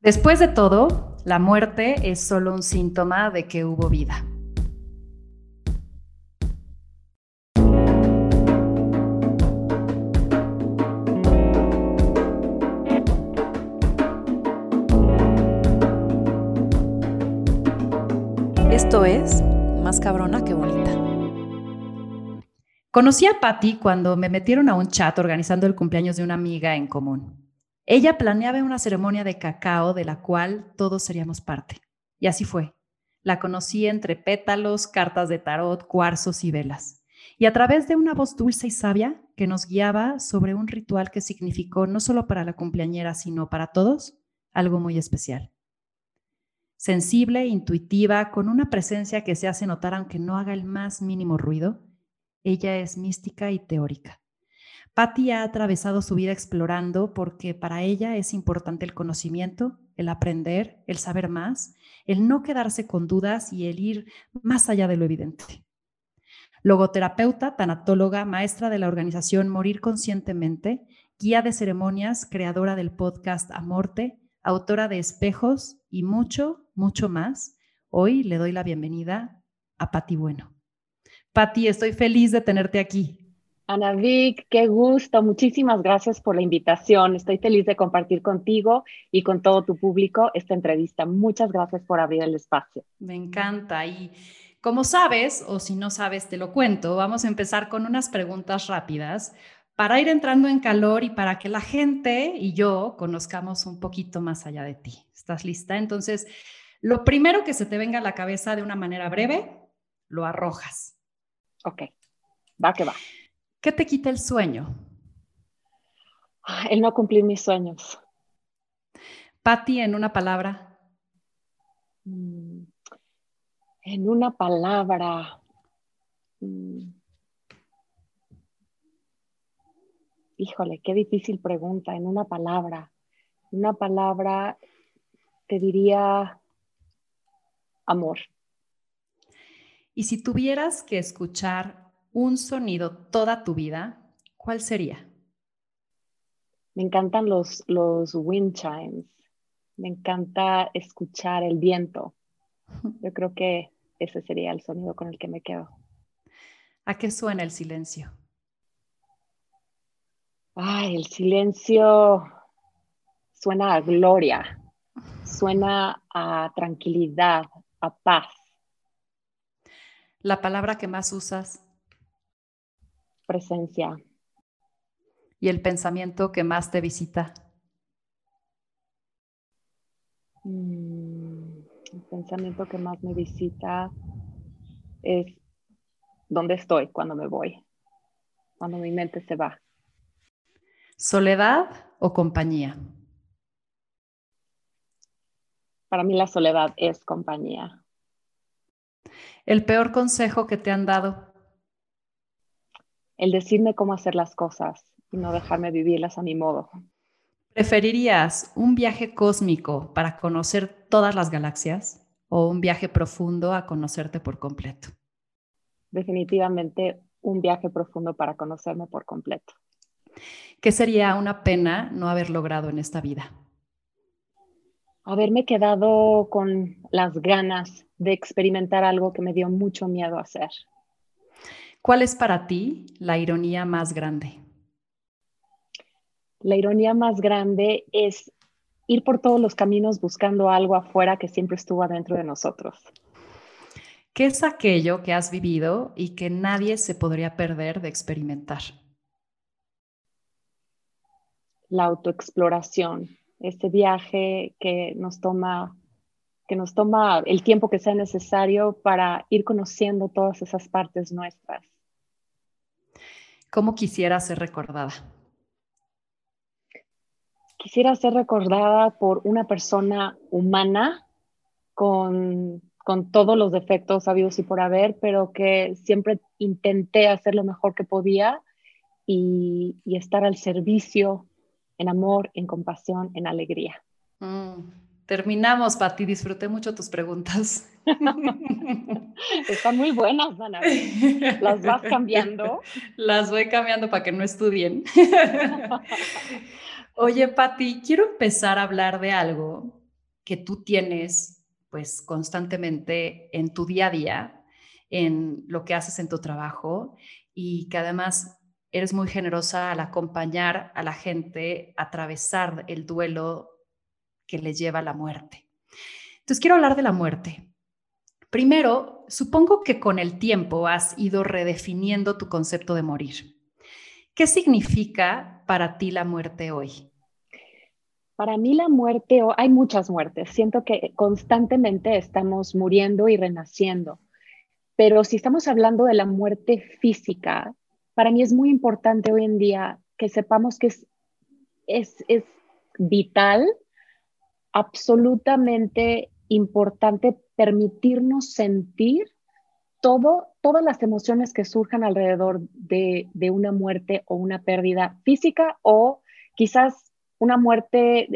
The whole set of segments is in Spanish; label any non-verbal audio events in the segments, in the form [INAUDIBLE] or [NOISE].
Después de todo, la muerte es solo un síntoma de que hubo vida. Esto es Más cabrona que bonita. Conocí a Patty cuando me metieron a un chat organizando el cumpleaños de una amiga en común. Ella planeaba una ceremonia de cacao de la cual todos seríamos parte. Y así fue. La conocí entre pétalos, cartas de tarot, cuarzos y velas. Y a través de una voz dulce y sabia que nos guiaba sobre un ritual que significó no solo para la cumpleañera, sino para todos, algo muy especial. Sensible, intuitiva, con una presencia que se hace notar aunque no haga el más mínimo ruido, ella es mística y teórica. Patty ha atravesado su vida explorando porque para ella es importante el conocimiento, el aprender, el saber más, el no quedarse con dudas y el ir más allá de lo evidente. Logoterapeuta, tanatóloga, maestra de la organización Morir Conscientemente, guía de ceremonias, creadora del podcast Amorte, autora de Espejos y mucho, mucho más. Hoy le doy la bienvenida a Patti Bueno. Patti, estoy feliz de tenerte aquí. Ana Vic, qué gusto. Muchísimas gracias por la invitación. Estoy feliz de compartir contigo y con todo tu público esta entrevista. Muchas gracias por abrir el espacio. Me encanta. Y como sabes, o si no sabes, te lo cuento, vamos a empezar con unas preguntas rápidas para ir entrando en calor y para que la gente y yo conozcamos un poquito más allá de ti. ¿Estás lista? Entonces, lo primero que se te venga a la cabeza de una manera breve, lo arrojas. Ok, va que va. ¿Qué te quita el sueño? El no cumplir mis sueños. Patti, en una palabra. Mm, en una palabra. Mm. Híjole, qué difícil pregunta. En una palabra. Una palabra, te diría amor. Y si tuvieras que escuchar un sonido toda tu vida, ¿cuál sería? Me encantan los, los wind chimes. Me encanta escuchar el viento. Yo creo que ese sería el sonido con el que me quedo. ¿A qué suena el silencio? Ay, el silencio suena a gloria, suena a tranquilidad, a paz. ¿La palabra que más usas? Presencia. ¿Y el pensamiento que más te visita? Mm, el pensamiento que más me visita es dónde estoy cuando me voy, cuando mi mente se va. ¿Soledad o compañía? Para mí la soledad es compañía. ¿El peor consejo que te han dado? El decirme cómo hacer las cosas y no dejarme vivirlas a mi modo. ¿Preferirías un viaje cósmico para conocer todas las galaxias o un viaje profundo a conocerte por completo? Definitivamente un viaje profundo para conocerme por completo. ¿Qué sería una pena no haber logrado en esta vida? Haberme quedado con las ganas de experimentar algo que me dio mucho miedo hacer. ¿Cuál es para ti la ironía más grande? La ironía más grande es ir por todos los caminos buscando algo afuera que siempre estuvo adentro de nosotros. ¿Qué es aquello que has vivido y que nadie se podría perder de experimentar? La autoexploración, este viaje que nos toma que nos toma el tiempo que sea necesario para ir conociendo todas esas partes nuestras. ¿Cómo quisiera ser recordada? Quisiera ser recordada por una persona humana con, todos los defectos habidos y por haber, pero que siempre intenté hacer lo mejor que podía y, estar al servicio en amor, en compasión, en alegría. Mm. Terminamos, Pati. Disfruté mucho tus preguntas. [LAUGHS] Están muy buenas, Ana. ¿Las vas cambiando? Las voy cambiando para que no estudien. [LAUGHS] Oye, Pati, quiero empezar a hablar de algo que tú tienes pues constantemente en tu día a día, en lo que haces en tu trabajo y que además eres muy generosa al acompañar a la gente a atravesar el duelo que les lleva a la muerte. Entonces quiero hablar de la muerte. Primero, supongo que con el tiempo has ido redefiniendo tu concepto de morir. ¿Qué significa para ti la muerte hoy? Para mí la muerte, hay muchas muertes. Siento que constantemente estamos muriendo y renaciendo. Pero si estamos hablando de la muerte física, para mí es muy importante hoy en día que sepamos que es, es, es vital, absolutamente importante permitirnos sentir todas las emociones que surjan alrededor de, de una muerte o una pérdida física o quizás una muerte,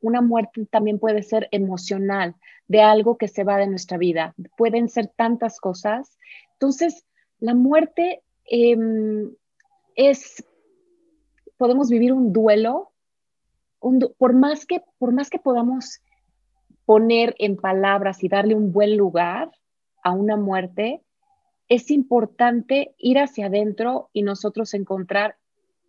una muerte también puede ser emocional, de algo que se va de nuestra vida. Pueden ser tantas cosas. Entonces, la muerte em, es, podemos vivir un duelo, por, más que, por más que podamos poner en palabras y darle un buen lugar a una muerte, es importante ir hacia adentro y nosotros encontrar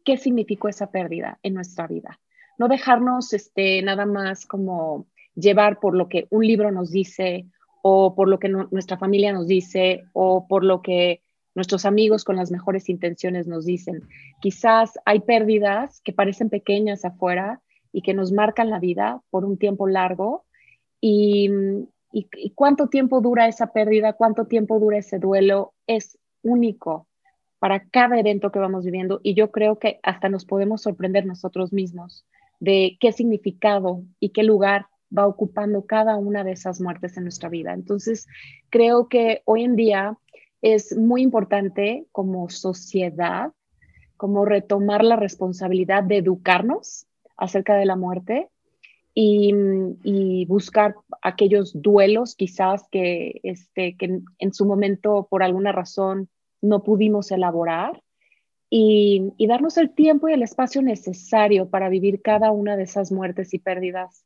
qué significó esa pérdida en nuestra vida no dejarnos este, nada más como llevar por lo que un libro nos dice o por lo que nuestra familia nos dice o por lo que nuestros amigos con las mejores intenciones nos dicen. Quizás hay pérdidas que parecen pequeñas afuera y que nos marcan la vida por un tiempo largo y, y cuánto tiempo dura esa pérdida, cuánto tiempo dura ese duelo es único para cada evento que vamos viviendo y yo creo que hasta nos podemos sorprender nosotros mismos de qué significado y qué lugar va ocupando cada una de esas muertes en nuestra vida. Entonces, creo que hoy en día es muy importante como sociedad, como retomar la responsabilidad de educarnos acerca de la muerte y, buscar aquellos duelos quizás que, este, que en su momento por alguna razón no pudimos elaborar y, darnos el tiempo y el espacio necesario para vivir cada una de esas muertes y pérdidas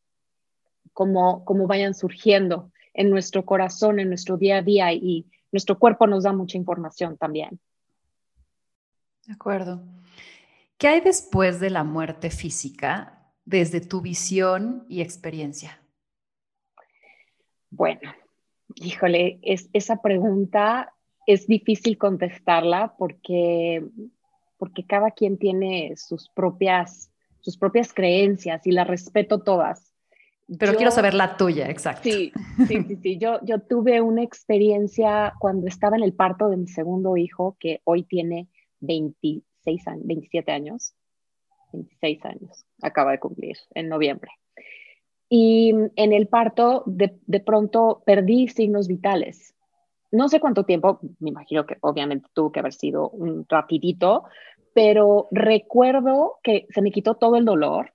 como, como vayan surgiendo en nuestro corazón, en nuestro día a día y nuestro cuerpo nos da mucha información también. De acuerdo. ¿Qué hay después de la muerte física desde tu visión y experiencia? Bueno, híjole, es, esa pregunta es difícil contestarla porque porque cada quien tiene sus propias, sus propias creencias y las respeto todas. Pero quiero saber la tuya, exacto. Sí, sí, sí, sí. Yo, yo tuve una experiencia cuando estaba en el parto de mi segundo hijo, que hoy tiene 26 años, 27 años. 26 años, acaba de cumplir en noviembre. Y en el parto, de, pronto perdí signos vitales no sé cuánto tiempo, me imagino que obviamente tuvo que haber sido un rapidito, pero recuerdo que se me quitó todo el dolor.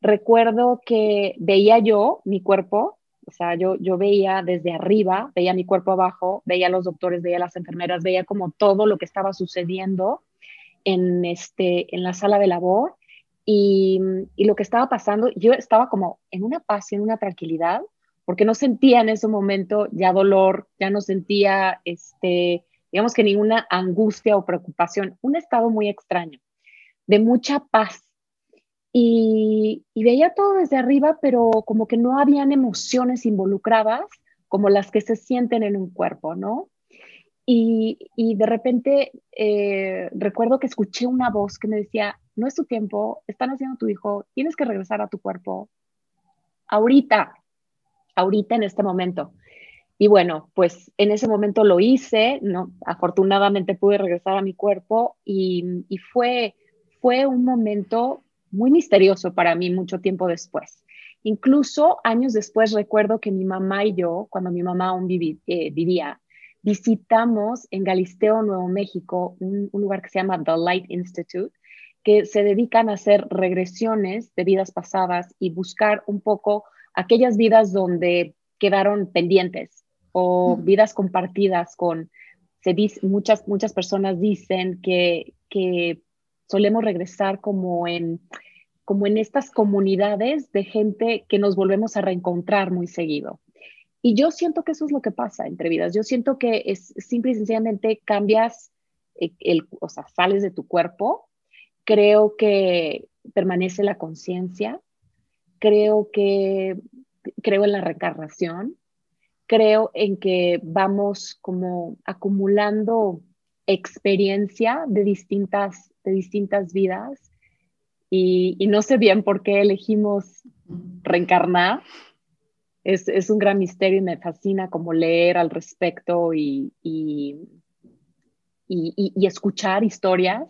Recuerdo que veía yo mi cuerpo, o sea, yo, yo veía desde arriba, veía mi cuerpo abajo, veía a los doctores, veía a las enfermeras, veía como todo lo que estaba sucediendo en, este, en la sala de labor y, y lo que estaba pasando, yo estaba como en una paz y en una tranquilidad porque no sentía en ese momento ya dolor, ya no sentía, este, digamos que ninguna angustia o preocupación, un estado muy extraño, de mucha paz. Y, veía todo desde arriba, pero como que no habían emociones involucradas como las que se sienten en un cuerpo, ¿no? Y, de repente eh, recuerdo que escuché una voz que me decía, no es tu tiempo, están haciendo tu hijo, tienes que regresar a tu cuerpo ahorita, ahorita en este momento. Y bueno, pues en ese momento lo hice, ¿no? Afortunadamente pude regresar a mi cuerpo y, fue, fue un momento muy misterioso para mí mucho tiempo después. Incluso años después recuerdo que mi mamá y yo, cuando mi mamá aún eh, vivía, visitamos en Galisteo, Nuevo México, un, un, lugar que se llama The Light Institute, que se dedican a hacer regresiones de vidas pasadas y buscar un poco aquellas vidas donde quedaron pendientes o vidas compartidas con, se dice, muchas, muchas personas dicen que, que solemos regresar como en como en estas comunidades de gente que nos volvemos a reencontrar muy seguido. Y yo siento que eso es lo que pasa entre vidas. Yo siento que es simple y sencillamente cambias, eh, el, o sea, sales de tu cuerpo. Creo que permanece la conciencia. Creo que creo en la reencarnación. Creo en que vamos como acumulando experiencia de distintas, de distintas vidas y, no sé bien por qué elegimos reencarnar. Es, es, un gran misterio y me fascina como leer al respecto y, y, y, escuchar historias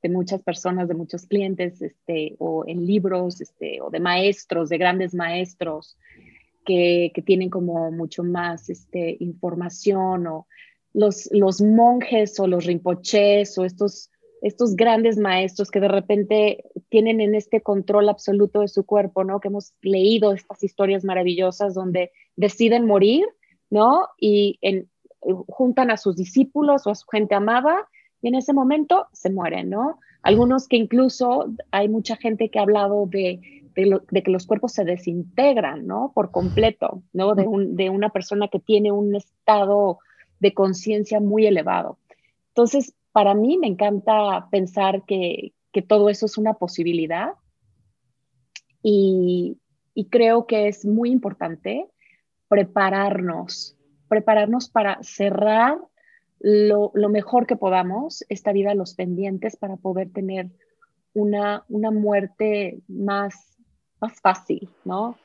de muchas personas, de muchos clientes, este, o en libros, este, o de maestros, de grandes maestros que, que tienen como mucho más este, información o los, los monjes o los rinpoches o estos, estos grandes maestros que de repente tienen en este control absoluto de su cuerpo, ¿no? Que hemos leído estas historias maravillosas donde deciden morir, ¿no? Y en, juntan a sus discípulos o a su gente amada y en ese momento se mueren, ¿no? Algunos que incluso hay mucha gente que ha hablado de, de, que los cuerpos se desintegran, ¿no? Por completo, ¿no? De, un, de una persona que tiene un estado de conciencia muy elevado. Entonces, para mí me encanta pensar que, todo eso es una posibilidad y, creo que es muy importante prepararnos, prepararnos para cerrar lo, mejor que podamos esta vida, los pendientes, para poder tener una, una muerte más, más fácil, ¿no?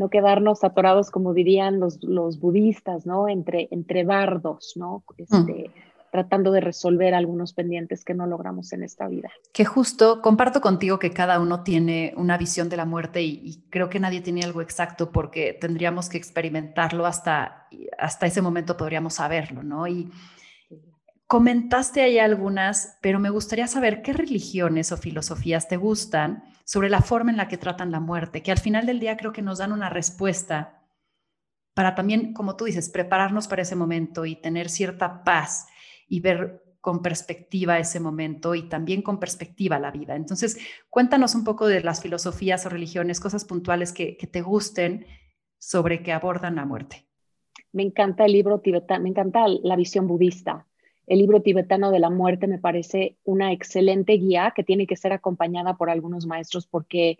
no quedarnos atorados, como dirían los, los budistas, ¿no? Entre, entre bardos, ¿no? Este, tratando de resolver algunos pendientes que no logramos en esta vida. Que justo comparto contigo que cada uno tiene una visión de la muerte y, creo que nadie tiene algo exacto porque tendríamos que experimentarlo hasta, hasta ese momento podríamos saberlo, ¿no? Y comentaste ahí algunas, pero me gustaría saber qué religiones o filosofías te gustan sobre la forma en la que tratan la muerte, que al final del día creo que nos dan una respuesta para también, como tú dices, prepararnos para ese momento y tener cierta paz y ver con perspectiva ese momento y también con perspectiva la vida. Entonces, cuéntanos un poco de las filosofías o religiones, cosas puntuales que, te gusten sobre que abordan la muerte. Me encanta el libro tibetano, me encanta la visión budista el libro tibetano de la muerte me parece una excelente guía que tiene que ser acompañada por algunos maestros porque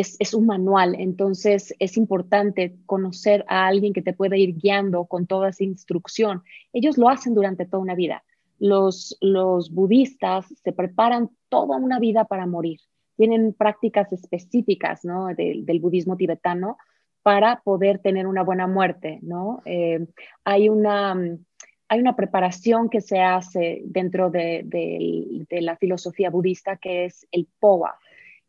es, un manual, entonces es importante conocer a alguien que te pueda ir guiando con toda esa instrucción. Ellos lo hacen durante toda una vida. Los, los budistas se preparan toda una vida para morir. Tienen prácticas específicas ¿no? del budismo tibetano para poder tener una buena muerte. ¿no? Eh, hay una hay una preparación que se hace dentro de, la filosofía budista que es el POA.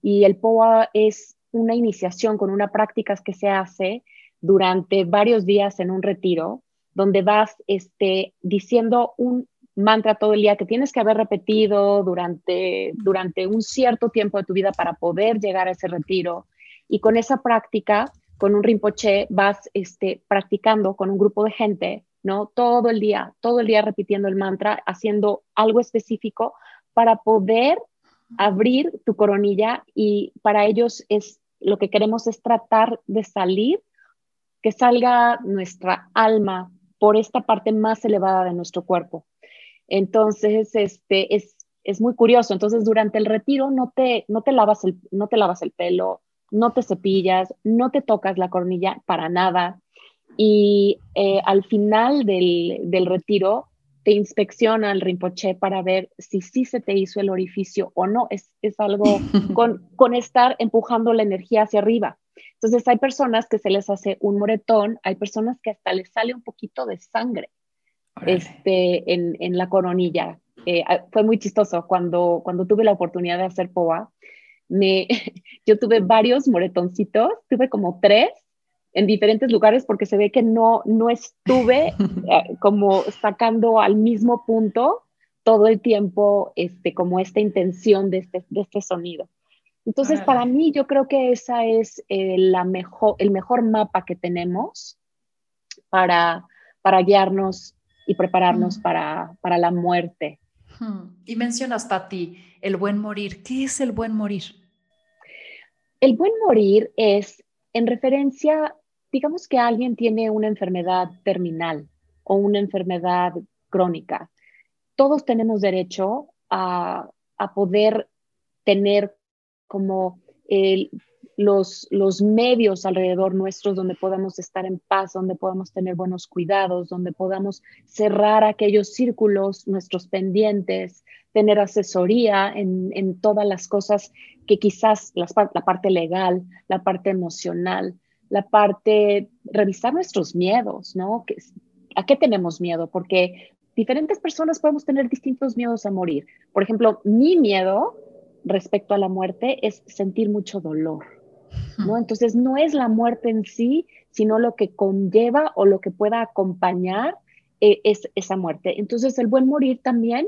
Y el POA es una iniciación con una práctica que se hace durante varios días en un retiro, donde vas este, diciendo un mantra todo el día que tienes que haber repetido durante, durante un cierto tiempo de tu vida para poder llegar a ese retiro. Y con esa práctica, con un rinpoche, vas este, practicando con un grupo de gente ¿no? Todo el día, todo el día repitiendo el mantra, haciendo algo específico para poder abrir tu coronilla y para ellos es lo que queremos es tratar de salir, que salga nuestra alma por esta parte más elevada de nuestro cuerpo. Entonces, este es, es muy curioso. Entonces, durante el retiro no te, no te, lavas el, no te lavas el pelo, no te cepillas, no te tocas la coronilla para nada. Y eh, al final del, retiro te inspecciona el Rinpoche para ver si sí se te hizo el orificio o no. Es, algo [LAUGHS] con, estar empujando la energía hacia arriba. Entonces hay personas que se les hace un moretón, hay personas que hasta les sale un poquito de sangre este, en, la coronilla. Eh, ah, fue muy chistoso cuando, cuando tuve la oportunidad de hacer POA. Me, [LAUGHS] yo tuve varios moretoncitos, tuve como tres en diferentes lugares porque se ve que no, no estuve [LAUGHS] eh, como sacando al mismo punto todo el tiempo este, como esta intención de este, de este sonido. Entonces, para mí, yo creo que esa es eh, la mejor, el mejor mapa que tenemos para, para guiarnos y prepararnos para, para la muerte. Y mencionas, Patti, el buen morir. ¿Qué es el buen morir? El buen morir es en referencia, digamos que alguien tiene una enfermedad terminal o una enfermedad crónica. Todos tenemos derecho a, a poder tener como el, los, los medios alrededor nuestros donde podamos estar en paz, donde podamos tener buenos cuidados, donde podamos cerrar aquellos círculos, nuestros pendientes, tener asesoría en, en todas las cosas que quizás la parte legal, la parte emocional, la parte, revisar nuestros miedos, ¿no? ¿A qué tenemos miedo? Porque diferentes personas podemos tener distintos miedos a morir. Por ejemplo, mi miedo respecto a la muerte es sentir mucho dolor ¿no? Entonces no es la muerte en sí, sino lo que conlleva o lo que pueda acompañar eh, es esa muerte. Entonces el buen morir también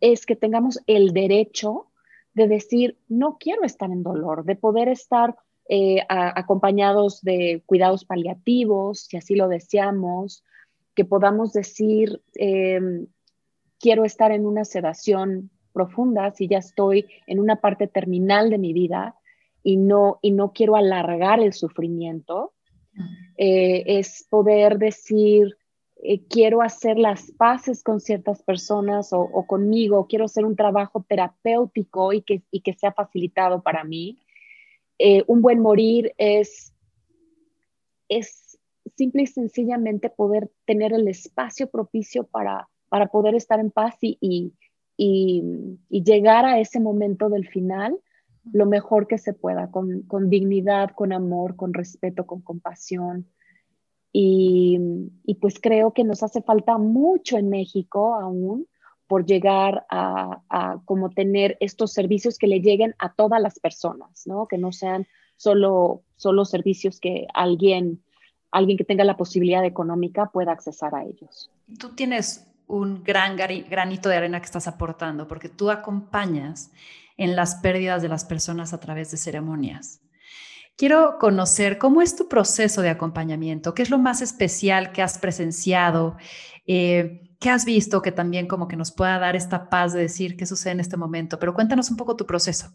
es que tengamos el derecho de decir, no quiero estar en dolor, de poder estar eh, acompañados de cuidados paliativos, si así lo deseamos, que podamos decir, em, quiero estar en una sedación profunda si ya estoy en una parte terminal de mi vida y no, y no quiero alargar el sufrimiento, eh, es poder decir, eh, quiero hacer las paces con ciertas personas o, conmigo, quiero hacer un trabajo terapéutico y que, y que sea facilitado para mí. Eh, un buen morir es, es simple y sencillamente poder tener el espacio propicio para, para poder estar en paz y, y, y llegar a ese momento del final lo mejor que se pueda, con, dignidad, con amor, con respeto, con compasión. Y, pues creo que nos hace falta mucho en México aún por llegar a, como tener estos servicios que le lleguen a todas las personas, ¿no? Que no sean solo, solo servicios que alguien, alguien que tenga la posibilidad económica pueda accesar a ellos. Tú tienes un gran granito de arena que estás aportando porque tú acompañas en las pérdidas de las personas a través de ceremonias. Quiero conocer cómo es tu proceso de acompañamiento, qué es lo más especial que has presenciado, eh, qué has visto que también como que nos pueda dar esta paz de decir qué sucede en este momento, pero cuéntanos un poco tu proceso.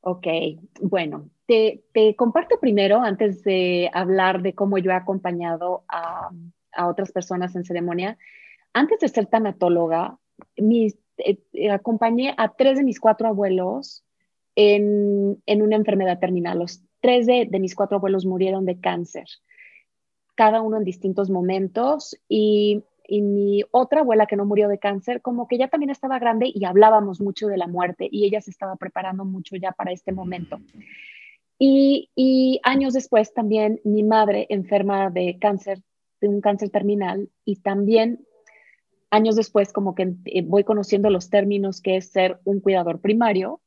Ok, bueno, te, comparto primero, antes de hablar de cómo yo he acompañado a, a otras personas en ceremonia, antes de ser tanatóloga, mis eh, eh, acompañé a tres de mis cuatro abuelos en, una enfermedad terminal. Los tres de, mis cuatro abuelos murieron de cáncer, cada uno en distintos momentos. Y, mi otra abuela que no murió de cáncer, como que ya también estaba grande y hablábamos mucho de la muerte y ella se estaba preparando mucho ya para este momento. Y, y, años después también mi madre enferma de cáncer, de un cáncer terminal, y también años después como que eh, voy conociendo los términos que es ser un cuidador primario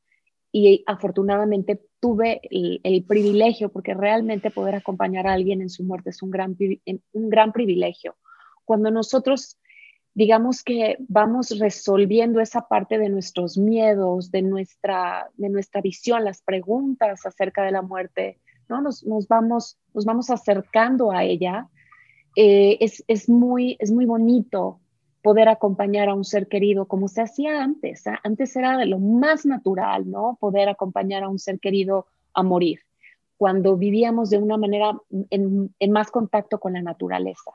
y afortunadamente tuve el, privilegio, porque realmente poder acompañar a alguien en su muerte es un gran, un gran privilegio. Cuando nosotros digamos que vamos resolviendo esa parte de nuestros miedos, de nuestra, de nuestra visión, las preguntas acerca de la muerte, ¿no? Nos, nos vamos, nos vamos acercando a ella. Eh, es, es, muy, es muy bonito poder acompañar a un ser querido como se hacía antes. ¿ah? Antes era lo más natural, ¿no? Poder acompañar a un ser querido a morir, cuando vivíamos de una manera en, más contacto con la naturaleza.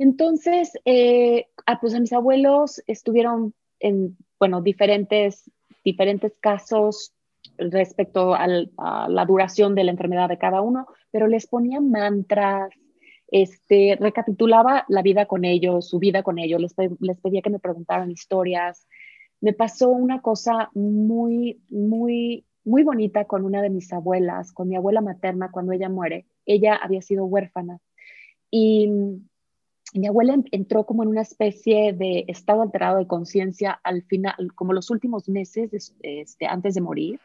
Entonces, eh, ah, pues a mis abuelos estuvieron en, bueno, diferentes, diferentes casos respecto a la duración de la enfermedad de cada uno, pero les ponía mantras, este, recapitulaba la vida con ellos, su vida con ellos, les, pedía que me preguntaran historias. Me pasó una cosa muy, muy, muy bonita con una de mis abuelas, con mi abuela materna cuando ella muere. Ella había sido huérfana y mi abuela entró como en una especie de estado alterado de conciencia al final, como los últimos meses este, antes de morir,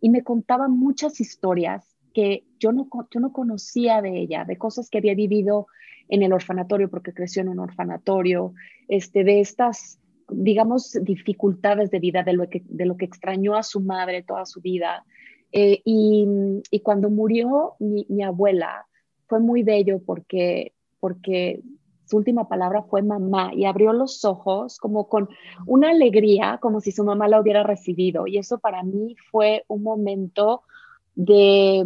y me contaba muchas historias que yo no, yo no conocía de ella, de cosas que había vivido en el orfanatorio, porque creció en un orfanatorio, este, de estas, digamos, dificultades de vida, de lo que, de lo que extrañó a su madre toda su vida. Eh, y, y, cuando murió mi, mi, abuela, fue muy bello porque, porque su última palabra fue mamá y abrió los ojos como con una alegría, como si su mamá la hubiera recibido. Y eso para mí fue un momento de,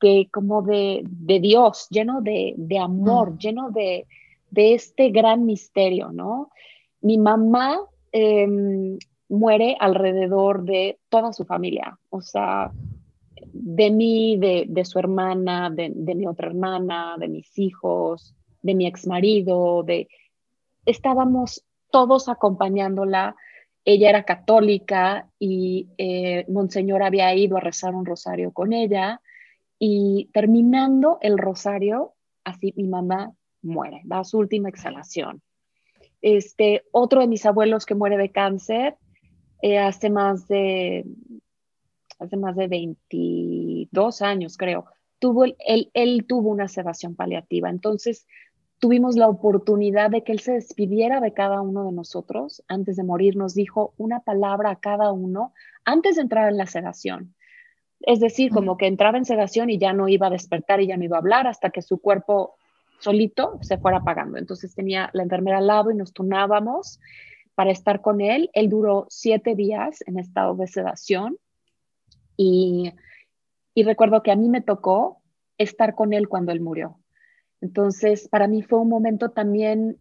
de como de, de Dios, lleno de, de amor, mm. lleno de, de, este gran misterio, ¿no? Mi mamá em, muere alrededor de toda su familia, o sea, de mí, de, de su hermana, de, de, mi otra hermana, de mis hijos, de mi ex marido, de... Estábamos todos acompañándola. Ella era católica y eh, Monseñor había ido a rezar un rosario con ella y terminando el rosario, así mi mamá muere, da su última exhalación. Este, otro de mis abuelos que muere de cáncer eh, hace más de hace más de 22 años, creo. Tuvo, él, él tuvo una sedación paliativa. Entonces, tuvimos la oportunidad de que él se despidiera de cada uno de nosotros antes de morir. Nos dijo una palabra a cada uno antes de entrar en la sedación. Es decir, como que entraba en sedación y ya no iba a despertar y ya no iba a hablar hasta que su cuerpo solito se fuera apagando. Entonces tenía la enfermera al lado y nos turnábamos para estar con él. Él duró siete días en estado de sedación y, y recuerdo que a mí me tocó estar con él cuando él murió. Entonces, para mí fue un momento también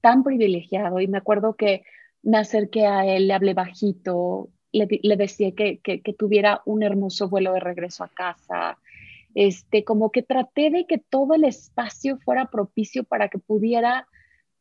tan privilegiado y me acuerdo que me acerqué a él, le hablé bajito, le, le decía que, que, tuviera un hermoso vuelo de regreso a casa, este, como que traté de que todo el espacio fuera propicio para que pudiera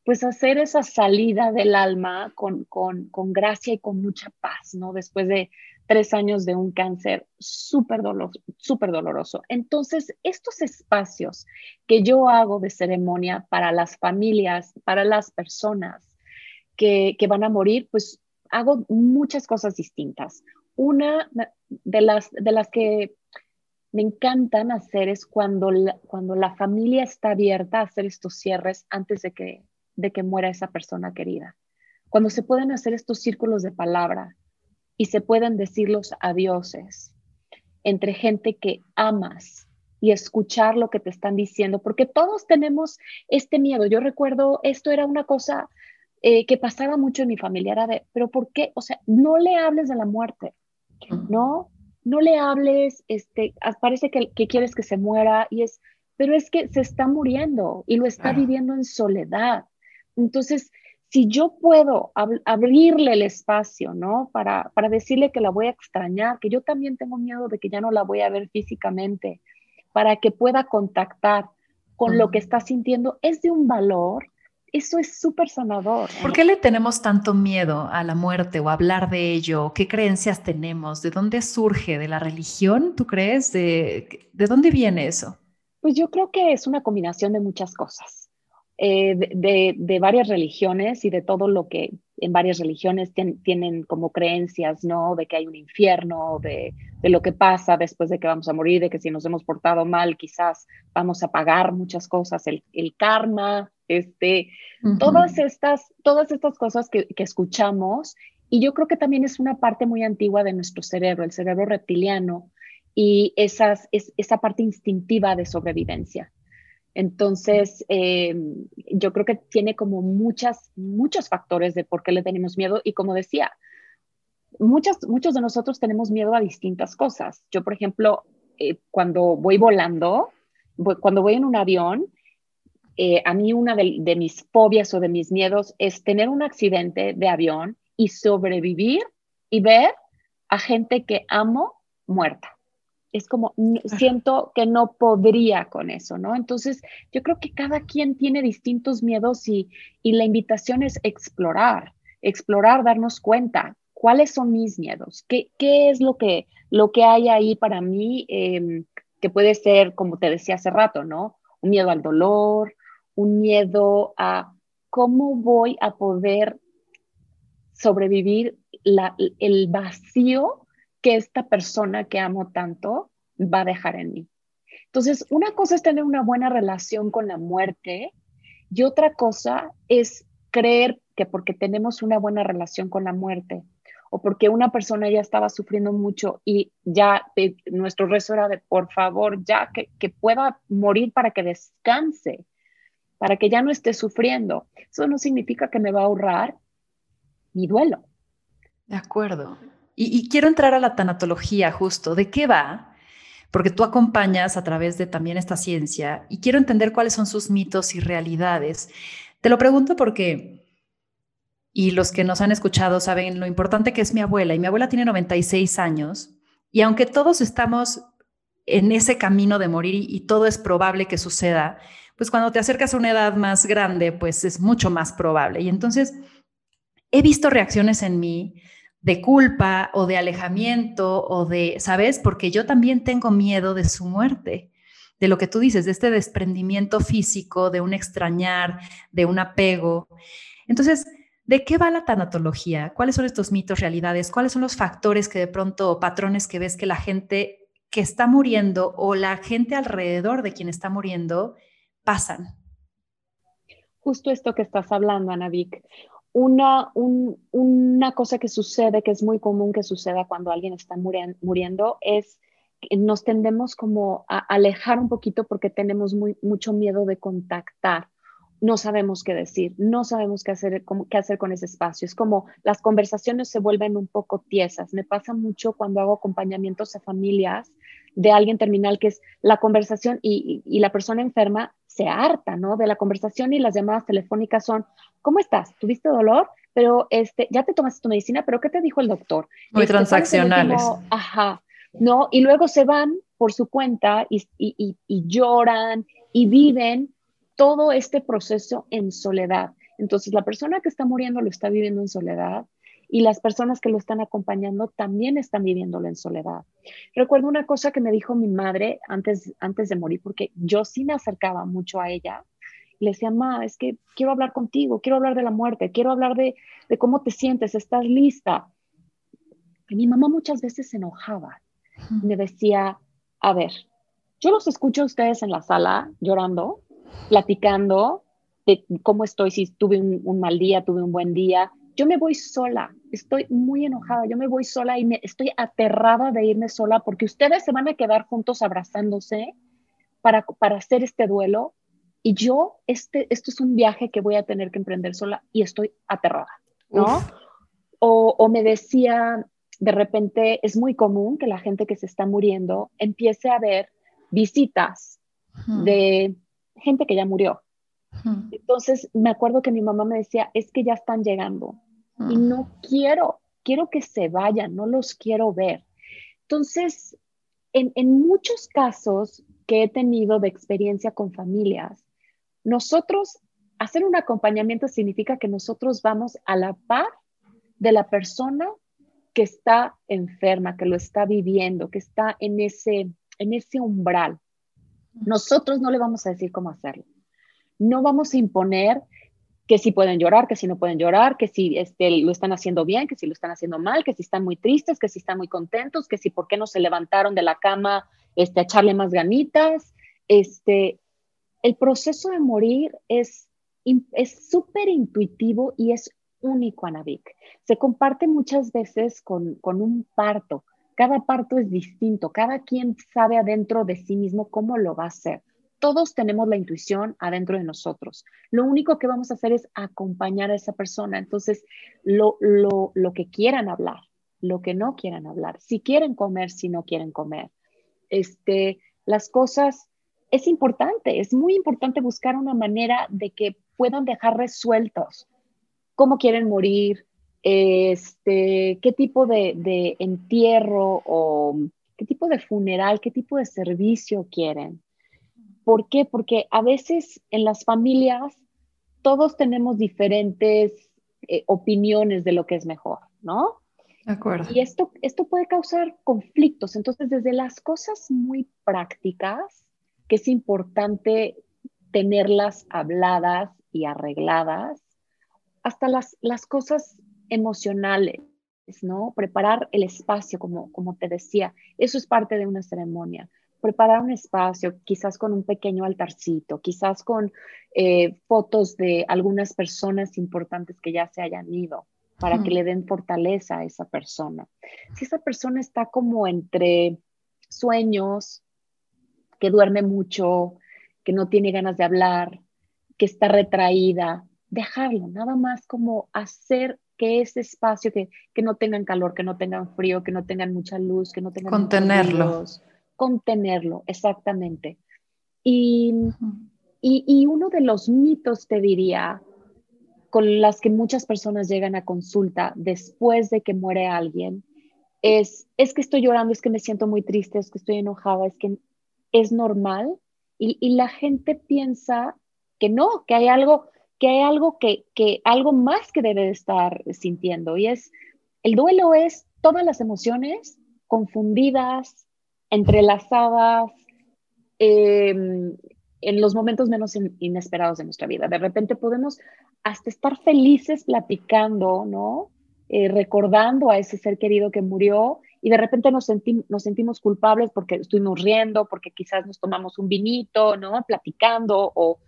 pues hacer esa salida del alma con, con, con gracia y con mucha paz, ¿no? Después de, tres años de un cáncer súper dolor, doloroso. Entonces, estos espacios que yo hago de ceremonia para las familias, para las personas que, que van a morir, pues hago muchas cosas distintas. Una de las, de las que me encantan hacer es cuando cuando la familia está abierta a hacer estos cierres antes de que, de que muera esa persona querida. Cuando se pueden hacer estos círculos de palabra, y se pueden decir los adioses entre gente que amas y escuchar lo que te están diciendo, porque todos tenemos este miedo. Yo recuerdo, esto era una cosa eh, que pasaba mucho en mi familia, era de, pero ¿por qué? O sea, no le hables de la muerte, ¿no? No le hables, este, parece que, que quieres que se muera y es, pero es que se está muriendo y lo está viviendo en soledad. Entonces, si yo puedo abrirle el espacio, ¿no? Para, para decirle que la voy a extrañar, que yo también tengo miedo de que ya no la voy a ver físicamente, para que pueda contactar con lo que está sintiendo, es de un valor. Eso es súper sanador. ¿Por qué le tenemos tanto miedo a la muerte o a hablar de ello? ¿Qué creencias tenemos? ¿De dónde surge? ¿De la religión, tú crees? ¿De, de dónde viene eso? Pues yo creo que es una combinación de muchas cosas. Eh, de, varias religiones y de todo lo que en varias religiones tienen como creencias, ¿no? De que hay un infierno, de, lo que pasa después de que vamos a morir, de que si nos hemos portado mal, quizás vamos a pagar muchas cosas, el, karma, este, todas, estas, todas estas cosas que, escuchamos. Y yo creo que también es una parte muy antigua de nuestro cerebro, el cerebro reptiliano, y esas, es, esa parte instintiva de sobrevivencia. Entonces, eh, yo creo que tiene como muchas, muchos factores de por qué le tenemos miedo y como decía, muchas, muchos de nosotros tenemos miedo a distintas cosas. Yo, por ejemplo, eh, cuando voy volando, cuando voy en un avión, eh, a mí una de, de mis fobias o de mis miedos es tener un accidente de avión y sobrevivir y ver a gente que amo muerta es como, siento que no podría con eso, ¿no? Entonces, yo creo que cada quien tiene distintos miedos y, la invitación es explorar, explorar, darnos cuenta cuáles son mis miedos, qué, qué es lo que, lo que hay ahí para mí, em, que puede ser, como te decía hace rato, ¿no? Un miedo al dolor, un miedo a cómo voy a poder sobrevivir el vacío que esta persona que amo tanto va a dejar en mí. Entonces, una cosa es tener una buena relación con la muerte y otra cosa es creer que porque tenemos una buena relación con la muerte o porque una persona ya estaba sufriendo mucho y ya nuestro rezo era de por favor, ya que, que pueda morir para que descanse. para que ya no esté sufriendo. Eso no significa que me va a ahorrar mi duelo. De acuerdo. Y, quiero entrar a la tanatología justo. ¿De qué va? Porque tú acompañas a través de también esta ciencia y quiero entender cuáles son sus mitos y realidades. Te lo pregunto porque, y los que nos han escuchado saben lo importante que es mi abuela, y mi abuela tiene 96 años, y aunque todos estamos en ese camino de morir y todo es probable que suceda, pues cuando te acercas a una edad más grande, pues es mucho más probable. Y entonces he visto reacciones en mí de culpa o de alejamiento o de, ¿sabes? Porque yo también tengo miedo de su muerte, de lo que tú dices, de este desprendimiento físico, de un extrañar, de un apego. Entonces, ¿de qué va la tanatología? ¿Cuáles son estos mitos, realidades? ¿Cuáles son los factores que de pronto, patrones que ves que la gente que está muriendo o la gente alrededor de quien está muriendo pasan? Justo esto que estás hablando, Ana Una, una cosa que sucede, que es muy común que suceda cuando alguien está muriendo, es que nos tendemos como a alejar un poquito porque tenemos muy, mucho miedo de contactar. No sabemos qué decir, no sabemos qué hacer, qué hacer con ese espacio. Es como las conversaciones se vuelven un poco tiesas. Me pasa mucho cuando hago acompañamientos a familias de alguien terminal, que es la conversación y, y, la persona enferma se harta, ¿no? De la conversación y las llamadas telefónicas son, ¿cómo estás? ¿Tuviste dolor? Pero este, ya te tomaste tu medicina, pero ¿qué te dijo el doctor? Muy este, transaccionales. Ajá, ¿no? Y luego se van por su cuenta y, y, y lloran y viven todo este proceso en soledad. Entonces, la persona que está muriendo lo está viviendo en soledad y las personas que lo están acompañando también están viviéndolo en soledad. Recuerdo una cosa que me dijo mi madre antes, antes de morir, porque yo sí me acercaba mucho a ella. Le decía, ma, es que quiero hablar contigo, quiero hablar de la muerte, quiero hablar de, de cómo te sientes, estás lista. Y mi mamá muchas veces se enojaba. Me decía, a ver, yo los escucho a ustedes en la sala llorando, platicando de cómo estoy, si tuve un, un mal día, tuve un buen día, yo me voy sola, estoy muy enojada, yo me voy sola y me, estoy aterrada de irme sola porque ustedes se van a quedar juntos abrazándose para, para hacer este duelo y yo, este, esto es un viaje que voy a tener que emprender sola y estoy aterrada, ¿no? O, o, me decía, de repente es muy común que la gente que se está muriendo empiece a ver visitas de gente que ya murió. Entonces, me acuerdo que mi mamá me decía, es que ya están llegando y no quiero, quiero que se vayan, no los quiero ver. Entonces, en, en muchos casos que he tenido de experiencia con familias, nosotros, hacer un acompañamiento significa que nosotros vamos a la par de la persona que está enferma, que lo está viviendo, que está en ese, en ese umbral. Nosotros no le vamos a decir cómo hacerlo. No vamos a imponer que si pueden llorar, que si no pueden llorar, que si este, lo están haciendo bien, que si lo están haciendo mal, que si están muy tristes, que si están muy contentos, que si por qué no se levantaron de la cama este, a echarle más ganitas. Este, el proceso de morir es súper intuitivo y es único, Anavik. Se comparte muchas veces con, con un parto. Cada parto es distinto, cada quien sabe adentro de sí mismo cómo lo va a hacer todos tenemos la intuición adentro de nosotros. Lo único que vamos a hacer es acompañar a esa persona. Entonces, lo, lo, lo que quieran hablar, lo que no quieran hablar, si quieren comer, si no quieren comer. Este, las cosas, es importante, es muy importante buscar una manera de que puedan dejar resueltos cómo quieren morir, este, qué tipo de, de entierro o qué tipo de funeral, qué tipo de servicio quieren. ¿Por qué? Porque a veces en las familias todos tenemos diferentes eh, opiniones de lo que es mejor, ¿no? De acuerdo. Y esto, esto puede causar conflictos. Entonces, desde las cosas muy prácticas, que es importante tenerlas habladas y arregladas, hasta las, las cosas emocionales, ¿no? Preparar el espacio, como, como te decía, eso es parte de una ceremonia preparar un espacio, quizás con un pequeño altarcito, quizás con eh, fotos de algunas personas importantes que ya se hayan ido, para que le den fortaleza a esa persona. Si esa persona está como entre sueños, que duerme mucho, que no tiene ganas de hablar, que está retraída, dejarlo, nada más como hacer que ese espacio, que, que no tengan calor, que no tengan frío, que no tengan mucha luz, que no tengan... Contenerlo. Contenerlo, exactamente. Y, y, y uno de los mitos, te diría, con las que muchas personas llegan a consulta después de que muere alguien, es, es que estoy llorando, es que me siento muy triste, es que estoy enojada, es que es normal. Y, y la gente piensa que no, que hay algo, que hay algo que, que algo más que debe estar sintiendo. Y es, el duelo es todas las emociones confundidas, entrelazadas, em, en los momentos menos inesperados de nuestra vida. De repente podemos hasta estar felices platicando, ¿no? Eh, recordando a ese ser querido que murió y de repente nos, sentimos culpables porque estuvimos riendo, porque quizás nos tomamos un vinito, ¿no? Platicando o,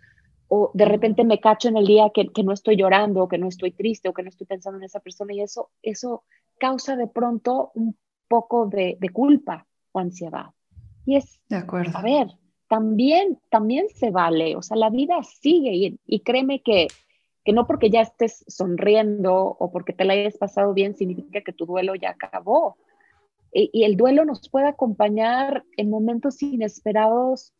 de repente me cacho en el día que, no estoy llorando, que no estoy triste o que no estoy pensando en esa persona y eso, eso causa de pronto un poco de culpa o ansiedad. Y es, de acuerdo. a ver, también, también se vale, o sea, la vida sigue y, y créeme que que no porque ya estés sonriendo o porque te la hayas pasado bien significa que tu duelo ya acabó. Y, el duelo nos puede acompañar en momentos inesperados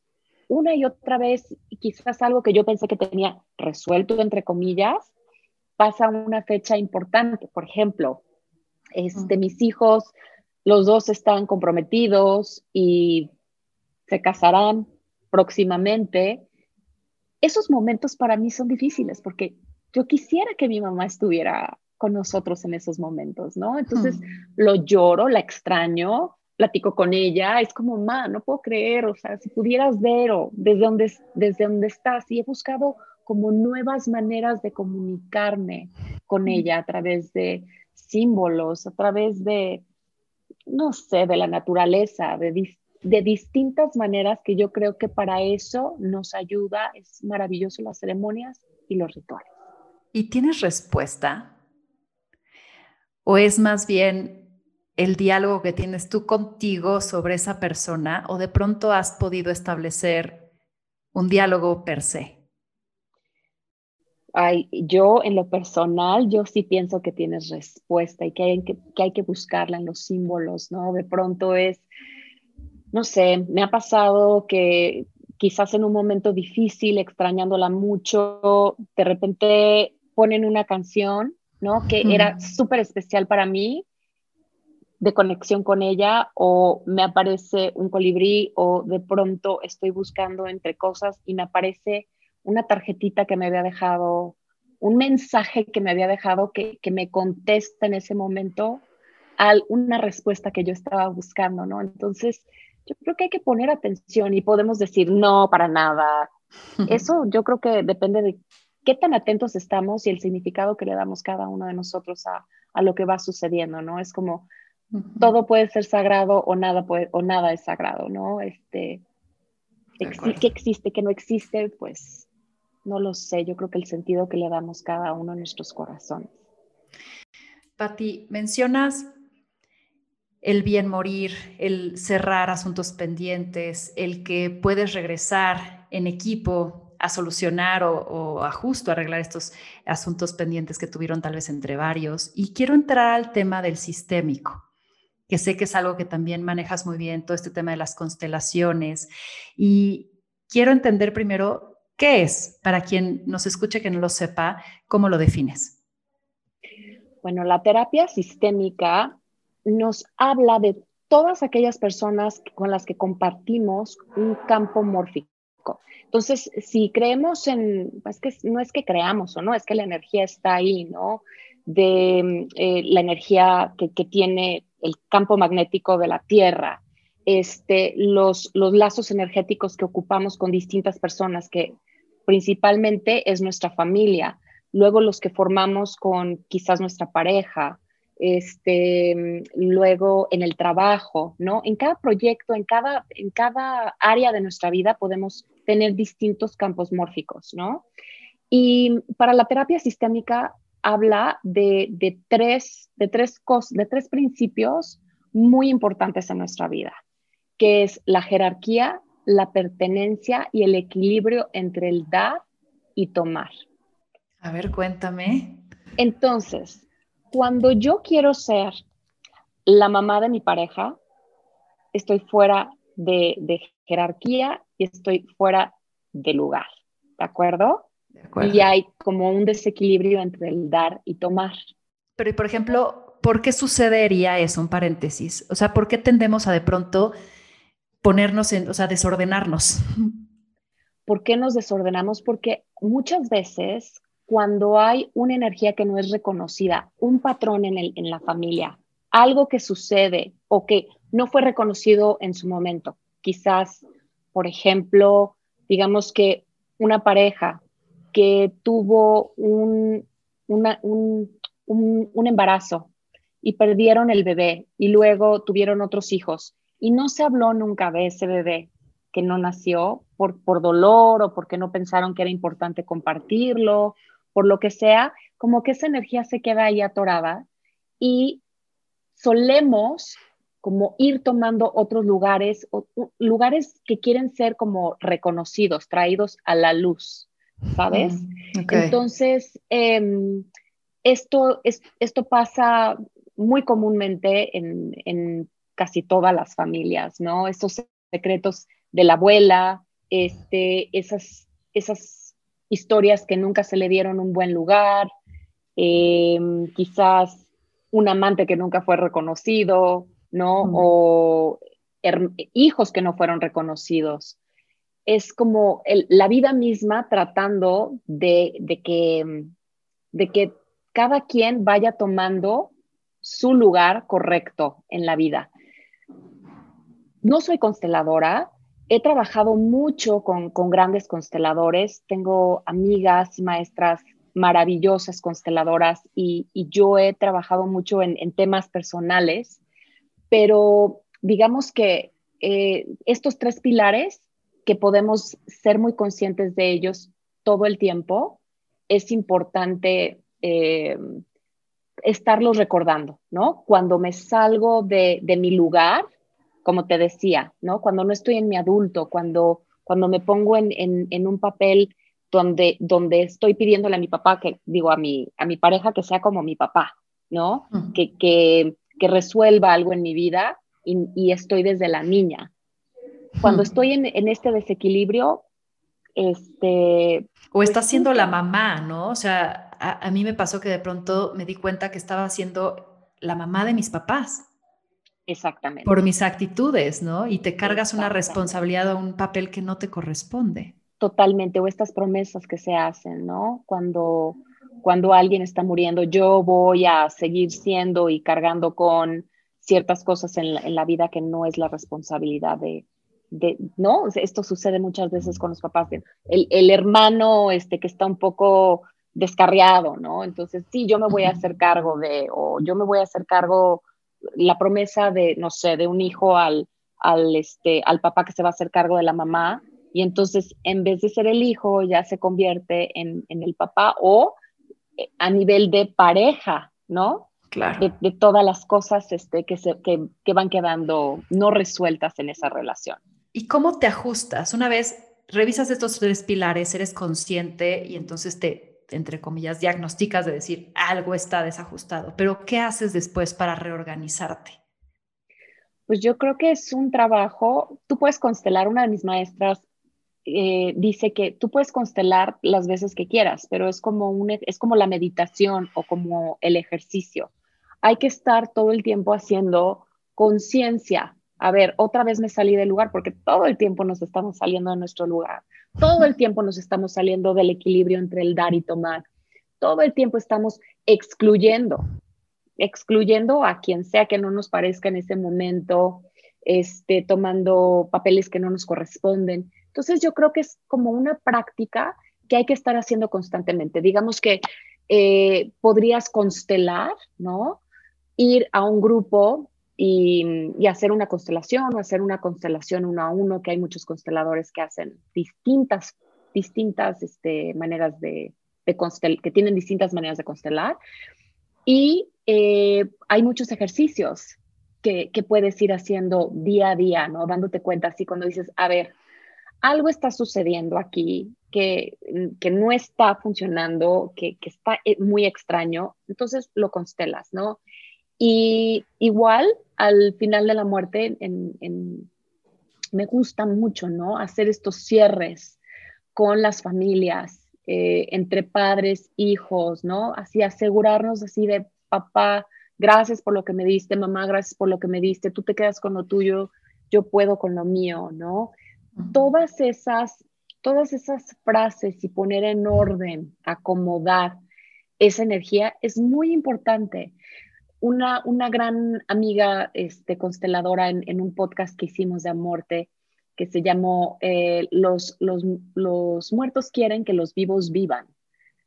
una y otra vez, y quizás algo que yo pensé que tenía resuelto, entre comillas, pasa una fecha importante. Por ejemplo, este, mis hijos, los dos están comprometidos y se casarán próximamente. Esos momentos para mí son difíciles porque yo quisiera que mi mamá estuviera con nosotros en esos momentos, ¿no? Entonces hmm. lo lloro, la extraño, platico con ella, es como, ma, no puedo creer, o sea, si pudieras ver o desde dónde, desde dónde estás, y he buscado como nuevas maneras de comunicarme con hmm. ella a través de símbolos, a través de, no sé, de la naturaleza, de, de distintas maneras que yo creo que para eso nos ayuda, es maravilloso las ceremonias y los rituales. ¿Y tienes respuesta? ¿O es más bien el diálogo que tienes tú contigo sobre esa persona o de pronto has podido establecer un diálogo per se? Ay, yo en lo personal, yo sí pienso que tienes respuesta y que hay que, que hay que buscarla en los símbolos, ¿no? De pronto es, no sé, me ha pasado que quizás en un momento difícil, extrañándola mucho, de repente ponen una canción, ¿no? Que era súper especial para mí, de conexión con ella, o me aparece un colibrí, o de pronto estoy buscando entre cosas y me aparece una tarjetita que me había dejado, un mensaje que me había dejado que, que me contesta en ese momento a una respuesta que yo estaba buscando, ¿no? Entonces, yo creo que hay que poner atención y podemos decir no para nada. Eso yo creo que depende de qué tan atentos estamos y el significado que le damos cada uno de nosotros a, a lo que va sucediendo, ¿no? Es como todo puede ser sagrado o nada, puede, o nada es sagrado, ¿no? Este, ¿Qué existe, qué no existe? Pues no lo sé. Yo creo que el sentido que le damos cada uno a nuestros corazones. Pati, mencionas el bien morir, el cerrar asuntos pendientes, el que puedes regresar en equipo a solucionar o, a justo arreglar estos asuntos pendientes que tuvieron tal vez entre varios. Y quiero entrar al tema del sistémico, que sé que es algo que también manejas muy bien, todo este tema de las constelaciones. Y quiero entender primero qué es, para quien nos escuche que no lo sepa, cómo lo defines. Bueno, la terapia sistémica nos habla de todas aquellas personas con las que compartimos un campo mórfico entonces, si creemos en, es que no es que creamos o no, es que la energía está ahí, ¿no? De eh, la energía que, que, tiene el campo magnético de la Tierra, este, los, los lazos energéticos que ocupamos con distintas personas, que principalmente es nuestra familia, luego los que formamos con quizás nuestra pareja, este, luego en el trabajo, ¿no? En cada proyecto, en cada, en cada área de nuestra vida podemos tener distintos campos mórficos, ¿no? Y para la terapia sistémica habla de, de tres, de, tres de tres principios muy importantes en nuestra vida, que es la jerarquía, la pertenencia y el equilibrio entre el dar y tomar. A ver, cuéntame. Entonces, cuando yo quiero ser la mamá de mi pareja, estoy fuera de, jerarquía y estoy fuera de lugar, ¿de acuerdo? de acuerdo? Y hay como un desequilibrio entre el dar y tomar. Pero, por ejemplo, ¿por qué sucedería eso? Un paréntesis. O sea, ¿por qué tendemos a de pronto ponernos en, o sea, desordenarnos? ¿Por qué nos desordenamos? Porque muchas veces cuando hay una energía que no es reconocida, un patrón en, el, en la familia, algo que sucede o que no fue reconocido en su momento. Quizás, por ejemplo, digamos que una pareja que tuvo un, un, embarazo y perdieron el bebé y luego tuvieron otros hijos y no se habló nunca de ese bebé que no nació por, por dolor o porque no pensaron que era importante compartirlo, por lo que sea, como que esa energía se queda ahí atorada y solemos como ir tomando otros lugares, lugares que quieren ser como reconocidos, traídos a la luz, ¿sabes? Mm, Entonces, em, esto, es, esto pasa muy comúnmente en, en, casi todas las familias, ¿no? Estos secretos de la abuela, este, esas, esas historias que nunca se le dieron un buen lugar, em, quizás un amante que nunca fue reconocido, ¿no? O hijos que no fueron reconocidos. Es como la vida misma tratando de, que, de que cada quien vaya tomando su lugar correcto en la vida. No soy consteladora, he trabajado mucho con, grandes consteladores, tengo amigas y maestras maravillosas consteladoras y, yo he trabajado mucho en, temas personales, pero digamos que eh, estos tres pilares que podemos ser muy conscientes de ellos todo el tiempo, es importante eh, estarlos recordando, ¿no? Cuando me salgo de, mi lugar, como te decía, ¿no? Cuando no estoy en mi adulto, cuando, cuando me pongo en, en un papel donde, donde estoy pidiéndole a mi papá, que digo a mi, a mi pareja que sea como mi papá, ¿no? que, que, que, resuelva algo en mi vida y, y estoy desde la niña. Cuando estoy en, en, este desequilibrio, este... O está siendo la mamá, ¿no? O sea, a, a mí me pasó que de pronto me di cuenta que estaba siendo la mamá de mis papás. Exactamente. Por mis actitudes, ¿no? Y te cargas una responsabilidad o un papel que no te corresponde totalmente, o estas promesas que se hacen, ¿no? Cuando, cuando alguien está muriendo, yo voy a seguir siendo y cargando con ciertas cosas en la, vida que no es la responsabilidad de, de, ¿no? Esto sucede muchas veces con los papás, el, el, hermano este, que está un poco descarriado, ¿no? Entonces, sí, yo me voy a hacer cargo de, o yo me voy a hacer cargo, la promesa de, no sé, de un hijo al, al, este, al papá que se va a hacer cargo de la mamá, y entonces, en vez de ser el hijo, ya se convierte en, el papá o eh, a nivel de pareja, ¿no? Claro. De, todas las cosas este, que, se, que, van quedando no resueltas en esa relación. ¿Y cómo te ajustas? Una vez revisas estos tres pilares, eres consciente y entonces te, entre comillas, diagnosticas de decir algo está desajustado, pero ¿qué haces después para reorganizarte? Pues yo creo que es un trabajo, tú puedes constelar, una de mis maestras eh, dice que tú puedes constelar las veces que quieras, pero es como, un, es como la meditación o como el ejercicio. Hay que estar todo el tiempo haciendo conciencia. A ver, otra vez me salí del lugar porque todo el tiempo nos estamos saliendo de nuestro lugar. Todo el tiempo nos estamos saliendo del equilibrio entre el dar y tomar. Todo el tiempo estamos excluyendo, excluyendo a quien sea que no nos parezca en ese momento, este, tomando papeles que no nos corresponden. Entonces yo creo que es como una práctica que hay que estar haciendo constantemente. Digamos que eh, podrías constelar, ¿no? Ir a un grupo y, hacer una constelación o hacer una constelación uno a uno, que hay muchos consteladores que hacen distintas, distintas este, maneras de, constelar, que tienen distintas maneras de constelar. Y eh, hay muchos ejercicios que, que, puedes ir haciendo día a día, ¿no? Dándote cuenta así cuando dices, a ver, algo está sucediendo aquí que, que no está funcionando, que, que, está eh, muy extraño, entonces lo constelas, ¿no? Y igual al final de la muerte, en, me gusta mucho, ¿no? Hacer estos cierres con las familias, eh, entre padres, hijos, ¿no? Así asegurarnos así de papá, gracias por lo que me diste, mamá, gracias por lo que me diste, tú te quedas con lo tuyo, yo puedo con lo mío, ¿no? Todas esas todas esas frases y poner en orden, acomodar esa energía es muy importante. Una, una gran amiga este, consteladora en, un podcast que hicimos de Amorte, que se llamó eh, los, los, los, muertos quieren que los vivos vivan.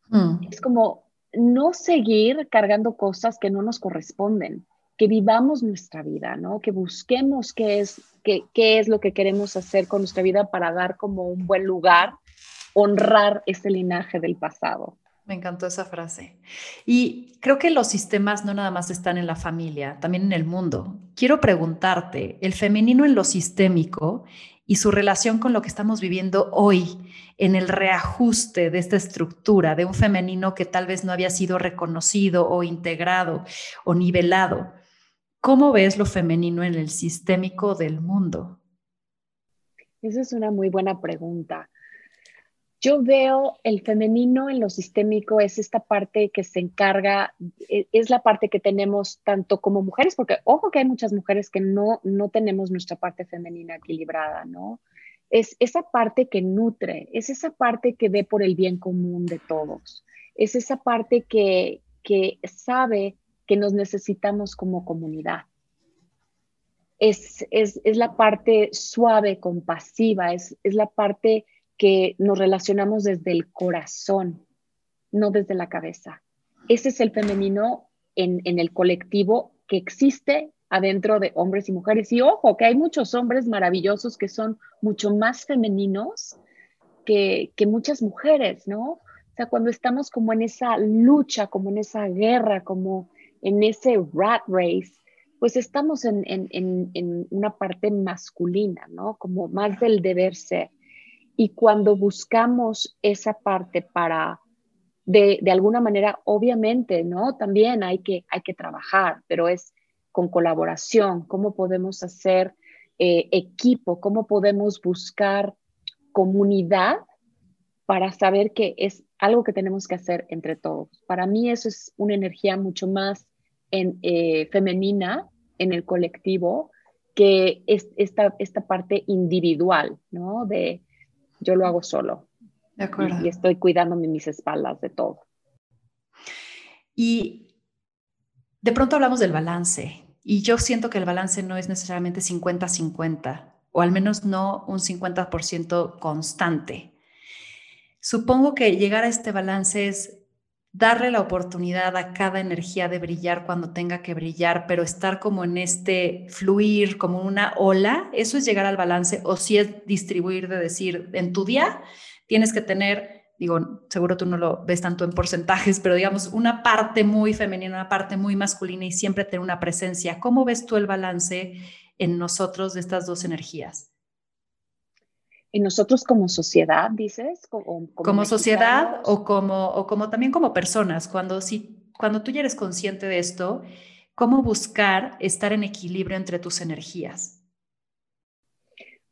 Mm. Es como no seguir cargando cosas que no nos corresponden, que vivamos nuestra vida, ¿no? Que busquemos qué es qué, es lo que queremos hacer con nuestra vida para dar como un buen lugar, honrar ese linaje del pasado. Me encantó esa frase. Y creo que los sistemas no nada más están en la familia, también en el mundo. Quiero preguntarte, el femenino en lo sistémico y su relación con lo que estamos viviendo hoy, en el reajuste de esta estructura, de un femenino que tal vez no había sido reconocido o integrado o nivelado. ¿Cómo ves lo femenino en el sistémico del mundo? Esa es una muy buena pregunta. Yo veo el femenino en lo sistémico es esta parte que se encarga, e, es la parte que tenemos tanto como mujeres, porque ojo que hay muchas mujeres que no, no tenemos nuestra parte femenina equilibrada, ¿no? Es esa parte que nutre, es esa parte que ve por el bien común de todos, es esa parte que, que sabe que nos necesitamos como comunidad. Es, la parte suave, compasiva, es, la parte que nos relacionamos desde el corazón, no desde la cabeza. Ese es el femenino en, el colectivo que existe adentro de hombres y mujeres. Y ojo, que hay muchos hombres maravillosos que son mucho más femeninos que, que muchas mujeres, ¿no? O sea, cuando estamos como en esa lucha, como en esa guerra, como en ese rat race, pues estamos en, una parte masculina, ¿no? Como más del deber ser. Y cuando buscamos esa parte para, de, alguna manera, obviamente, ¿no? También hay que, hay que trabajar, pero es con colaboración, cómo podemos hacer eh, equipo, cómo podemos buscar comunidad para saber que es algo que tenemos que hacer entre todos. Para mí eso es una energía mucho más en, eh, femenina en el colectivo que es esta, esta parte individual, ¿no? De yo lo hago solo. De acuerdo. Y, estoy cuidándome mis espaldas de todo. Y de pronto hablamos del balance. Y yo siento que el balance no es necesariamente 50-50, o al menos no un 50% constante. Supongo que llegar a este balance es darle la oportunidad a cada energía de brillar cuando tenga que brillar, pero estar como en este fluir, como una ola, eso es llegar al balance o si es distribuir de decir, en tu día tienes que tener, digo, seguro tú no lo ves tanto en porcentajes, pero digamos, una parte muy femenina, una parte muy masculina y siempre tener una presencia. ¿Cómo ves tú el balance en nosotros de estas dos energías? En nosotros como sociedad, dices? Como, sociedad o como, o como también como personas, cuando, si, cuando tú ya eres consciente de esto, ¿cómo buscar estar en equilibrio entre tus energías?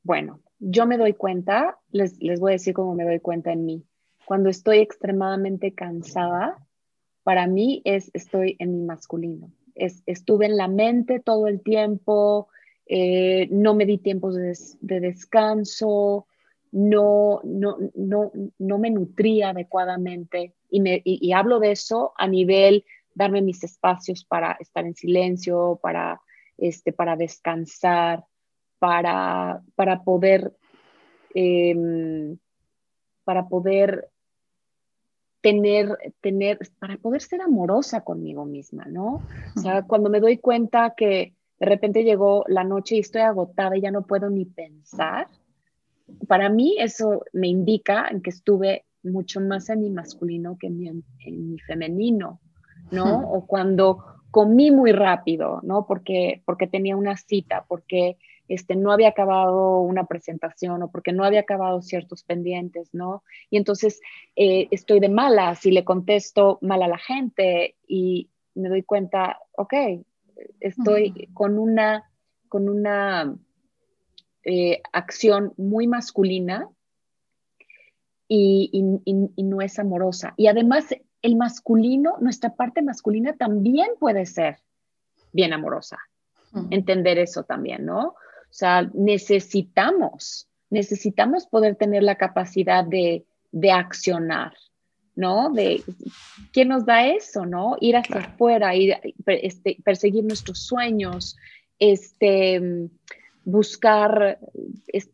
Bueno, yo me doy cuenta, les, les voy a decir cómo me doy cuenta en mí. Cuando estoy extremadamente cansada, para mí es estoy en mi masculino. Es, estuve en la mente todo el tiempo, eh, no me di tiempos de, descanso, no, no, no, no, me nutría adecuadamente. Y, me, y, hablo de eso a nivel darme mis espacios para estar en silencio, para, este, para descansar, para, para poder, em, para poder tener, tener, para poder ser amorosa conmigo misma, ¿no? O sea, cuando me doy cuenta que de repente llegó la noche y estoy agotada y ya no puedo ni pensar. Para mí eso me indica en que estuve mucho más en mi masculino que en mi, femenino, ¿no? O cuando comí muy rápido, ¿no? Porque, porque tenía una cita, porque este, no había acabado una presentación o porque no había acabado ciertos pendientes, ¿no? Y entonces eh, estoy de malas y le contesto mal a la gente y me doy cuenta, ok, estoy con una, con una eh, acción muy masculina y, no es amorosa. Y además, el masculino, nuestra parte masculina también puede ser bien amorosa. Entender eso también, ¿no? O sea, necesitamos, necesitamos poder tener la capacidad de, accionar, ¿no? De quién nos da eso, ¿no? Ir hacia afuera, ir, este, perseguir nuestros sueños, este, buscar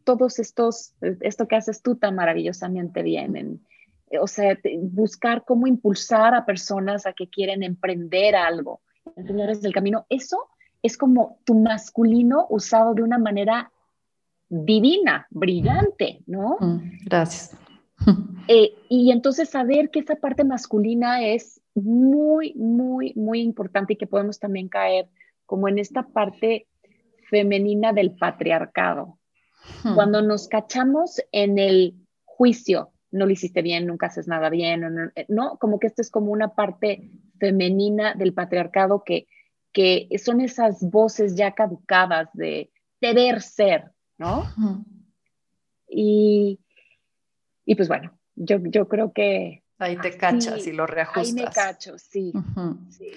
todos estos, esto que haces tú tan maravillosamente bien, o sea, buscar cómo impulsar a personas a que quieren emprender algo, enseñarles el camino, eso es como tu masculino usado de una manera divina, brillante, ¿no? Mm, gracias. [LAUGHS] Eh, y entonces saber que esa parte masculina es muy, muy, muy importante y que podemos también caer como en esta parte femenina del patriarcado. Hmm. Cuando nos cachamos en el juicio, no lo hiciste bien, nunca haces nada bien, eh, no, como que esto es como una parte femenina del patriarcado que, que son esas voces ya caducadas de deber ser, ¿no? Hmm. Y, y pues bueno, yo, yo creo que... Ahí te cachas y lo reajustas. Ahí me cacho, sí. sí.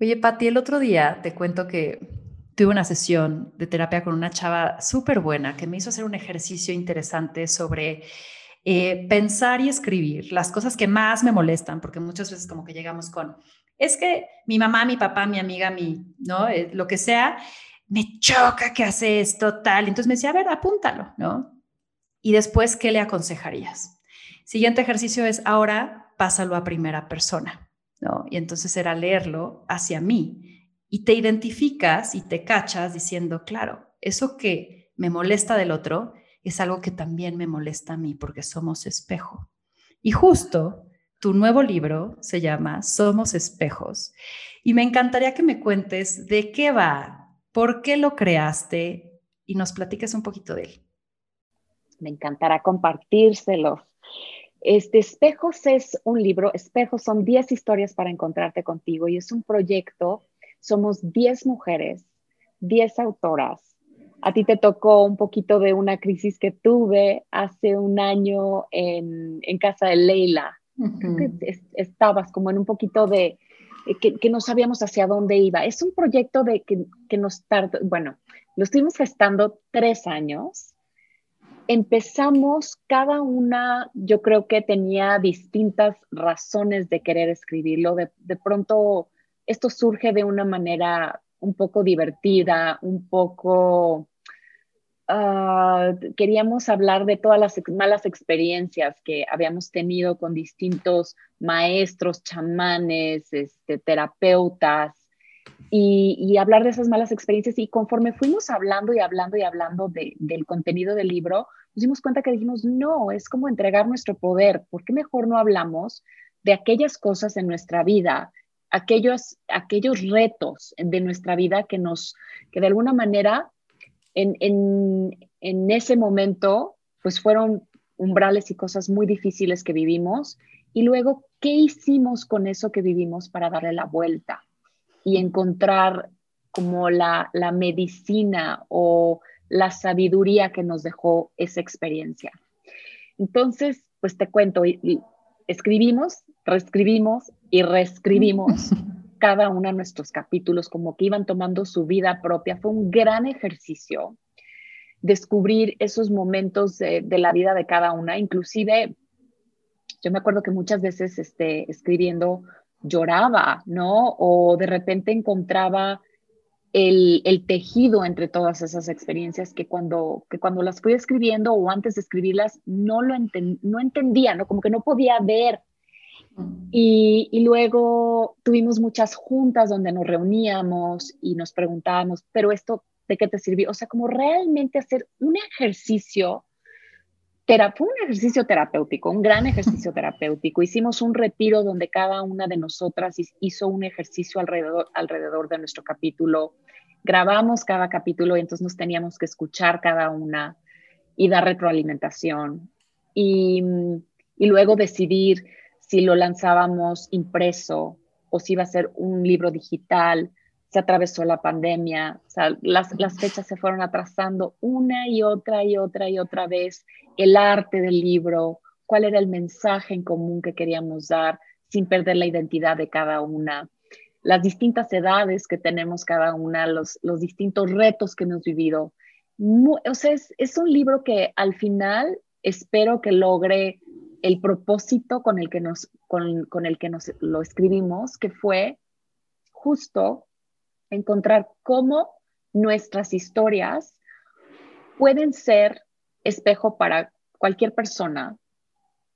Oye, Pati, el otro día te cuento que tuve una sesión de terapia con una chava súper buena que me hizo hacer un ejercicio interesante sobre eh, pensar y escribir las cosas que más me molestan, porque muchas veces como que llegamos con, es que mi mamá, mi papá, mi amiga, mi, ¿no? Eh, lo que sea, me choca que hace esto, tal. Entonces me decía, a ver, apúntalo, ¿no? Y después, ¿qué le aconsejarías? Siguiente ejercicio es, ahora pásalo a primera persona, ¿no? Y entonces era leerlo hacia mí y te identificas y te cachas diciendo, claro, eso que me molesta del otro es algo que también me molesta a mí porque somos espejo. Y justo tu nuevo libro se llama Somos espejos y me encantaría que me cuentes de qué va, por qué lo creaste y nos platiques un poquito de él. Me encantará compartírselo. Este Espejos es un libro, Espejos son 10 historias para encontrarte contigo y es un proyecto somos 10 mujeres, 10 autoras. A ti te tocó un poquito de una crisis que tuve hace un año en, casa de Leila. estabas como en un poquito de que, no sabíamos hacia dónde iba. Es un proyecto de que, que nos tardó, bueno, lo estuvimos gestando tres años. Empezamos cada una, yo creo que tenía distintas razones de querer escribirlo. De, de pronto esto surge de una manera un poco divertida, un poco... Ah, queríamos hablar de todas las malas experiencias que habíamos tenido con distintos maestros, chamanes, este, terapeutas, y, hablar de esas malas experiencias. Y conforme fuimos hablando y hablando y hablando del contenido del libro, nos dimos cuenta que dijimos, no, es como entregar nuestro poder. ¿Por qué mejor no hablamos de aquellas cosas en nuestra vida aquellos, aquellos retos de nuestra vida que nos, que de alguna manera en, en, ese momento, pues fueron umbrales y cosas muy difíciles que vivimos. Y luego, ¿qué hicimos con eso que vivimos para darle la vuelta y encontrar como la, la medicina o la sabiduría que nos dejó esa experiencia? Entonces, pues te cuento, escribimos, reescribimos y reescribimos [LAUGHS] cada uno de nuestros capítulos, como que iban tomando su vida propia. Fue un gran ejercicio descubrir esos momentos de, la vida de cada una. Inclusive, yo me acuerdo que muchas veces este, escribiendo lloraba, ¿no? O de repente encontraba el, tejido entre todas esas experiencias que cuando, que cuando las fui escribiendo o antes de escribirlas no lo no entendía, ¿no? Como que no podía ver y, luego tuvimos muchas juntas donde nos reuníamos y nos preguntábamos, pero esto, ¿de qué te sirvió? O sea, como realmente hacer un ejercicio, fue un ejercicio terapéutico, un gran ejercicio [LAUGHS] terapéutico. Hicimos un retiro donde cada una de nosotras hizo un ejercicio alrededor, alrededor de nuestro capítulo. grabamos cada capítulo y entonces nos teníamos que escuchar cada una y dar retroalimentación. Y, y luego decidir si lo lanzábamos impreso o si iba a ser un libro digital. Se atravesó la pandemia, o sea, las, las fechas se fueron atrasando una y otra y otra y otra vez. El arte del libro, cuál era el mensaje en común que queríamos dar sin perder la identidad de cada una, las distintas edades que tenemos cada una, los, los distintos retos que hemos vivido. o sea, es, es un libro que al final espero que logre el propósito con el que nos, con, con el que nos lo escribimos, que fue justo encontrar cómo nuestras historias pueden ser espejo para cualquier persona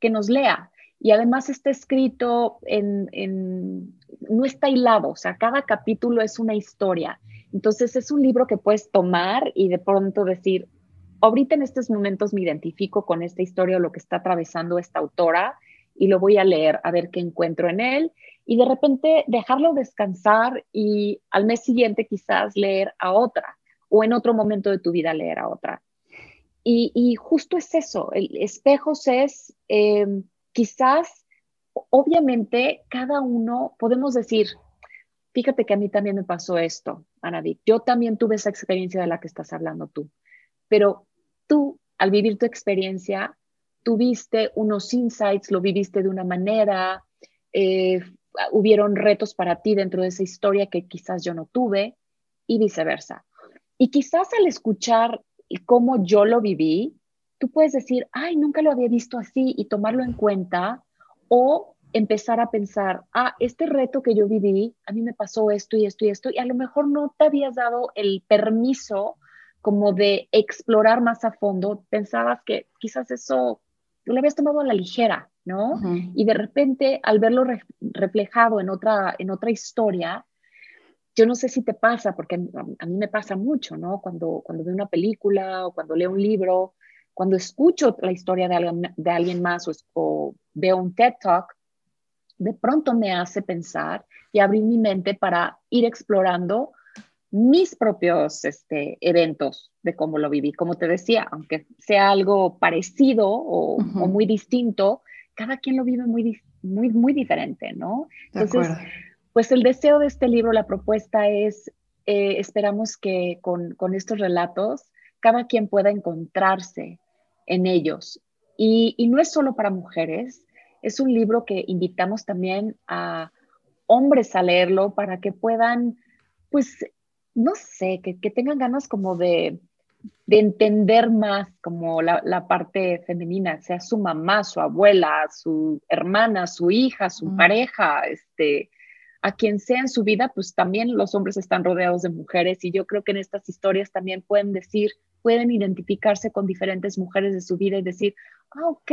que nos lea. Y además está escrito en, en, no está hilado, o sea, cada capítulo es una historia. Entonces es un libro que puedes tomar y de pronto decir, ahorita en estos momentos me identifico con esta historia o lo que está atravesando esta autora y lo voy a leer a ver qué encuentro en él y de repente dejarlo descansar y al mes siguiente quizás leer a otra o en otro momento de tu vida leer a otra. Y, justo es eso, el espejos es em, quizás, obviamente, cada uno, podemos decir, fíjate que a mí también me pasó esto, Anadit, yo también tuve esa experiencia de la que estás hablando tú, pero tú, al vivir tu experiencia, tuviste unos insights, lo viviste de una manera, eh, hubieron retos para ti dentro de esa historia que quizás yo no tuve y viceversa. Y quizás al escuchar cómo yo lo viví, tú puedes decir, ay, nunca lo había visto así y tomarlo en cuenta o empezar a pensar, ah, este reto que yo viví, a mí me pasó esto y esto y esto, y a lo mejor no te habías dado el permiso como de explorar más a fondo, pensabas que quizás eso lo habías tomado a la ligera, ¿no? Y de repente al verlo reflejado en otra, en otra historia, yo no sé si te pasa, porque a, mí me pasa mucho, ¿no? Cuando, cuando veo una película o cuando leo un libro, cuando escucho la historia de alguien, de alguien más o, o veo un TED Talk, de pronto me hace pensar y abrir mi mente para ir explorando mis propios este, eventos de cómo lo viví. Como te decía, aunque sea algo parecido o, muy distinto, cada quien lo vive muy, muy, muy diferente, ¿no? Entonces, pues el deseo de este libro, la propuesta es, eh, esperamos que con, con, estos relatos, cada quien pueda encontrarse en ellos. Y, y no es solo para mujeres, es un libro que invitamos también a hombres a leerlo para que puedan, pues, no sé, que, tengan ganas como de, entender más como la, parte femenina, sea su mamá, su abuela, su hermana, su hija, su pareja, este, a quien sea en su vida, pues también los hombres están rodeados de mujeres y yo creo que en estas historias también pueden decir, pueden identificarse con diferentes mujeres de su vida y decir, ah, ok,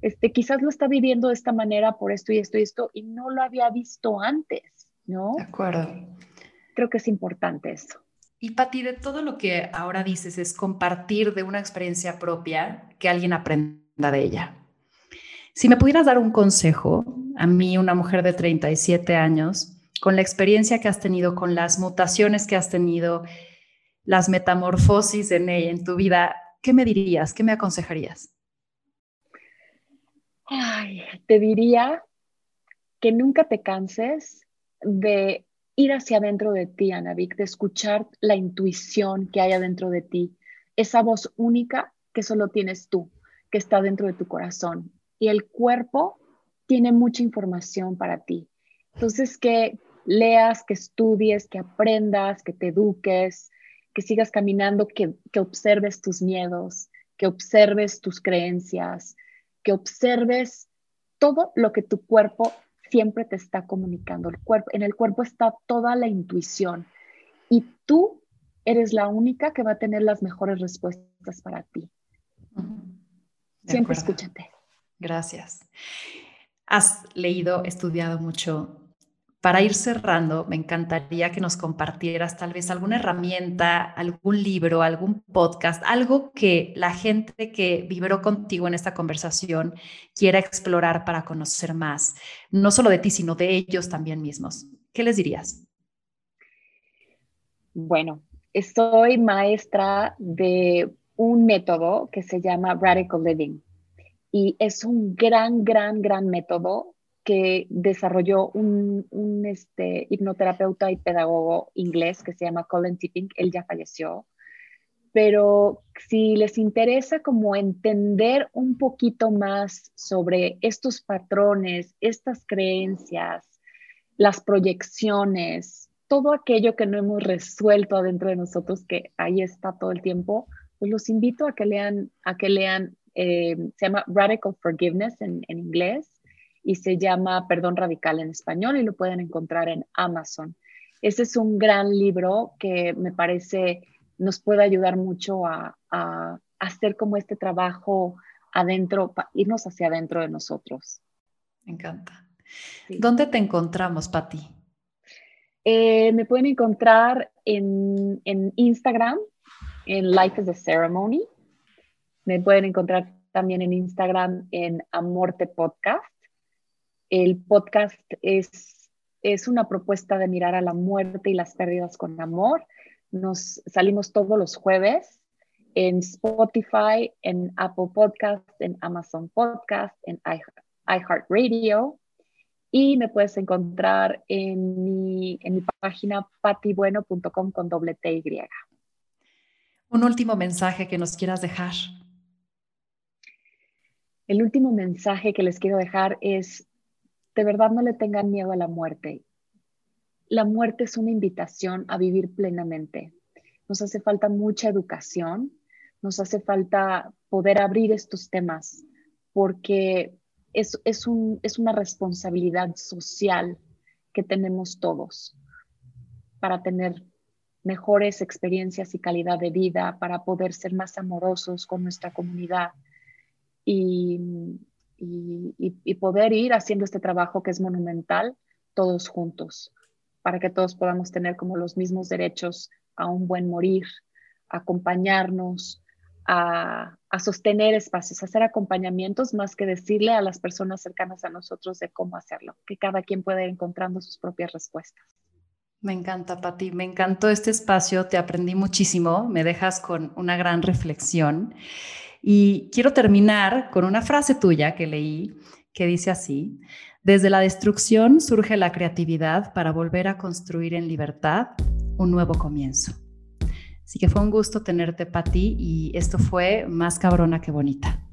este, quizás lo está viviendo de esta manera por esto y esto y esto y no lo había visto antes, ¿no? De acuerdo creo que es importante eso. Y Pati, de todo lo que ahora dices es compartir de una experiencia propia que alguien aprenda de ella. Si me pudieras dar un consejo, a mí, una mujer de 37 años, con la experiencia que has tenido, con las mutaciones que has tenido, las metamorfosis en, en tu vida, ¿qué me dirías? ¿Qué me aconsejarías? Ay, te diría que nunca te canses de ir hacia adentro de ti, Anavik, de escuchar la intuición que hay adentro de ti, esa voz única que solo tienes tú, que está dentro de tu corazón. Y el cuerpo tiene mucha información para ti. Entonces, que leas, que estudies, que aprendas, que te eduques, que sigas caminando, que, que observes tus miedos, que observes tus creencias, que observes todo lo que tu cuerpo siempre te está comunicando. El cuerpo, en el cuerpo está toda la intuición y tú eres la única que va a tener las mejores respuestas para ti. Siempre escúchate. Gracias. Has leído, estudiado mucho para ir cerrando, me encantaría que nos compartieras tal vez alguna herramienta, algún libro, algún podcast, algo que la gente que vibró contigo en esta conversación quiera explorar para conocer más, no solo de ti, sino de ellos también mismos. ¿Qué les dirías? Bueno, soy maestra de un método que se llama Radical Living y es un gran, gran, gran método que desarrolló un, un este, hipnoterapeuta y pedagogo inglés que se llama Colin Tipping. Él ya falleció. Pero si les interesa como entender un poquito más sobre estos patrones, estas creencias, las proyecciones, todo aquello que no hemos resuelto adentro de nosotros, que ahí está todo el tiempo, pues los invito a que lean, a que lean, eh, se llama Radical Forgiveness en, en inglés y se llama Perdón Radical en español y lo pueden encontrar en Amazon. Ese es un gran libro que me parece nos puede ayudar mucho a, a hacer como este trabajo adentro, irnos hacia adentro de nosotros. Me encanta. ¿Dónde te encontramos, Patti? Eh, me pueden encontrar en, en, Instagram, en Life is a Ceremony. Me pueden encontrar también en Instagram en Amorte Podcast. El podcast es, es una propuesta de mirar a la muerte y las pérdidas con amor. Nos salimos todos los jueves en Spotify, en Apple Podcast, en Amazon Podcast, en iHeartRadio y me puedes encontrar en mi, en mi página patibueno.com con doble T Y. Un último mensaje que nos quieras dejar. El último mensaje que les quiero dejar es, de verdad no le tengan miedo a la muerte. La muerte es una invitación a vivir plenamente. Nos hace falta mucha educación, nos hace falta poder abrir estos temas, porque es, es, un, es una responsabilidad social que tenemos todos para tener mejores experiencias y calidad de vida, para poder ser más amorosos con nuestra comunidad y, y, poder ir haciendo este trabajo que es monumental todos juntos, para que todos podamos tener como los mismos derechos a un buen morir, acompañarnos, a, sostener espacios, a hacer acompañamientos más que decirle a las personas cercanas a nosotros de cómo hacerlo, que cada quien pueda ir encontrando sus propias respuestas. Me encanta, Pati, me encantó este espacio, te aprendí muchísimo, me dejas con una gran reflexión y quiero terminar con una frase tuya que leí que dice así, desde la destrucción surge la creatividad para volver a construir en libertad un nuevo comienzo. Así que fue un gusto tenerte, Pati, y esto fue más cabrona que bonita.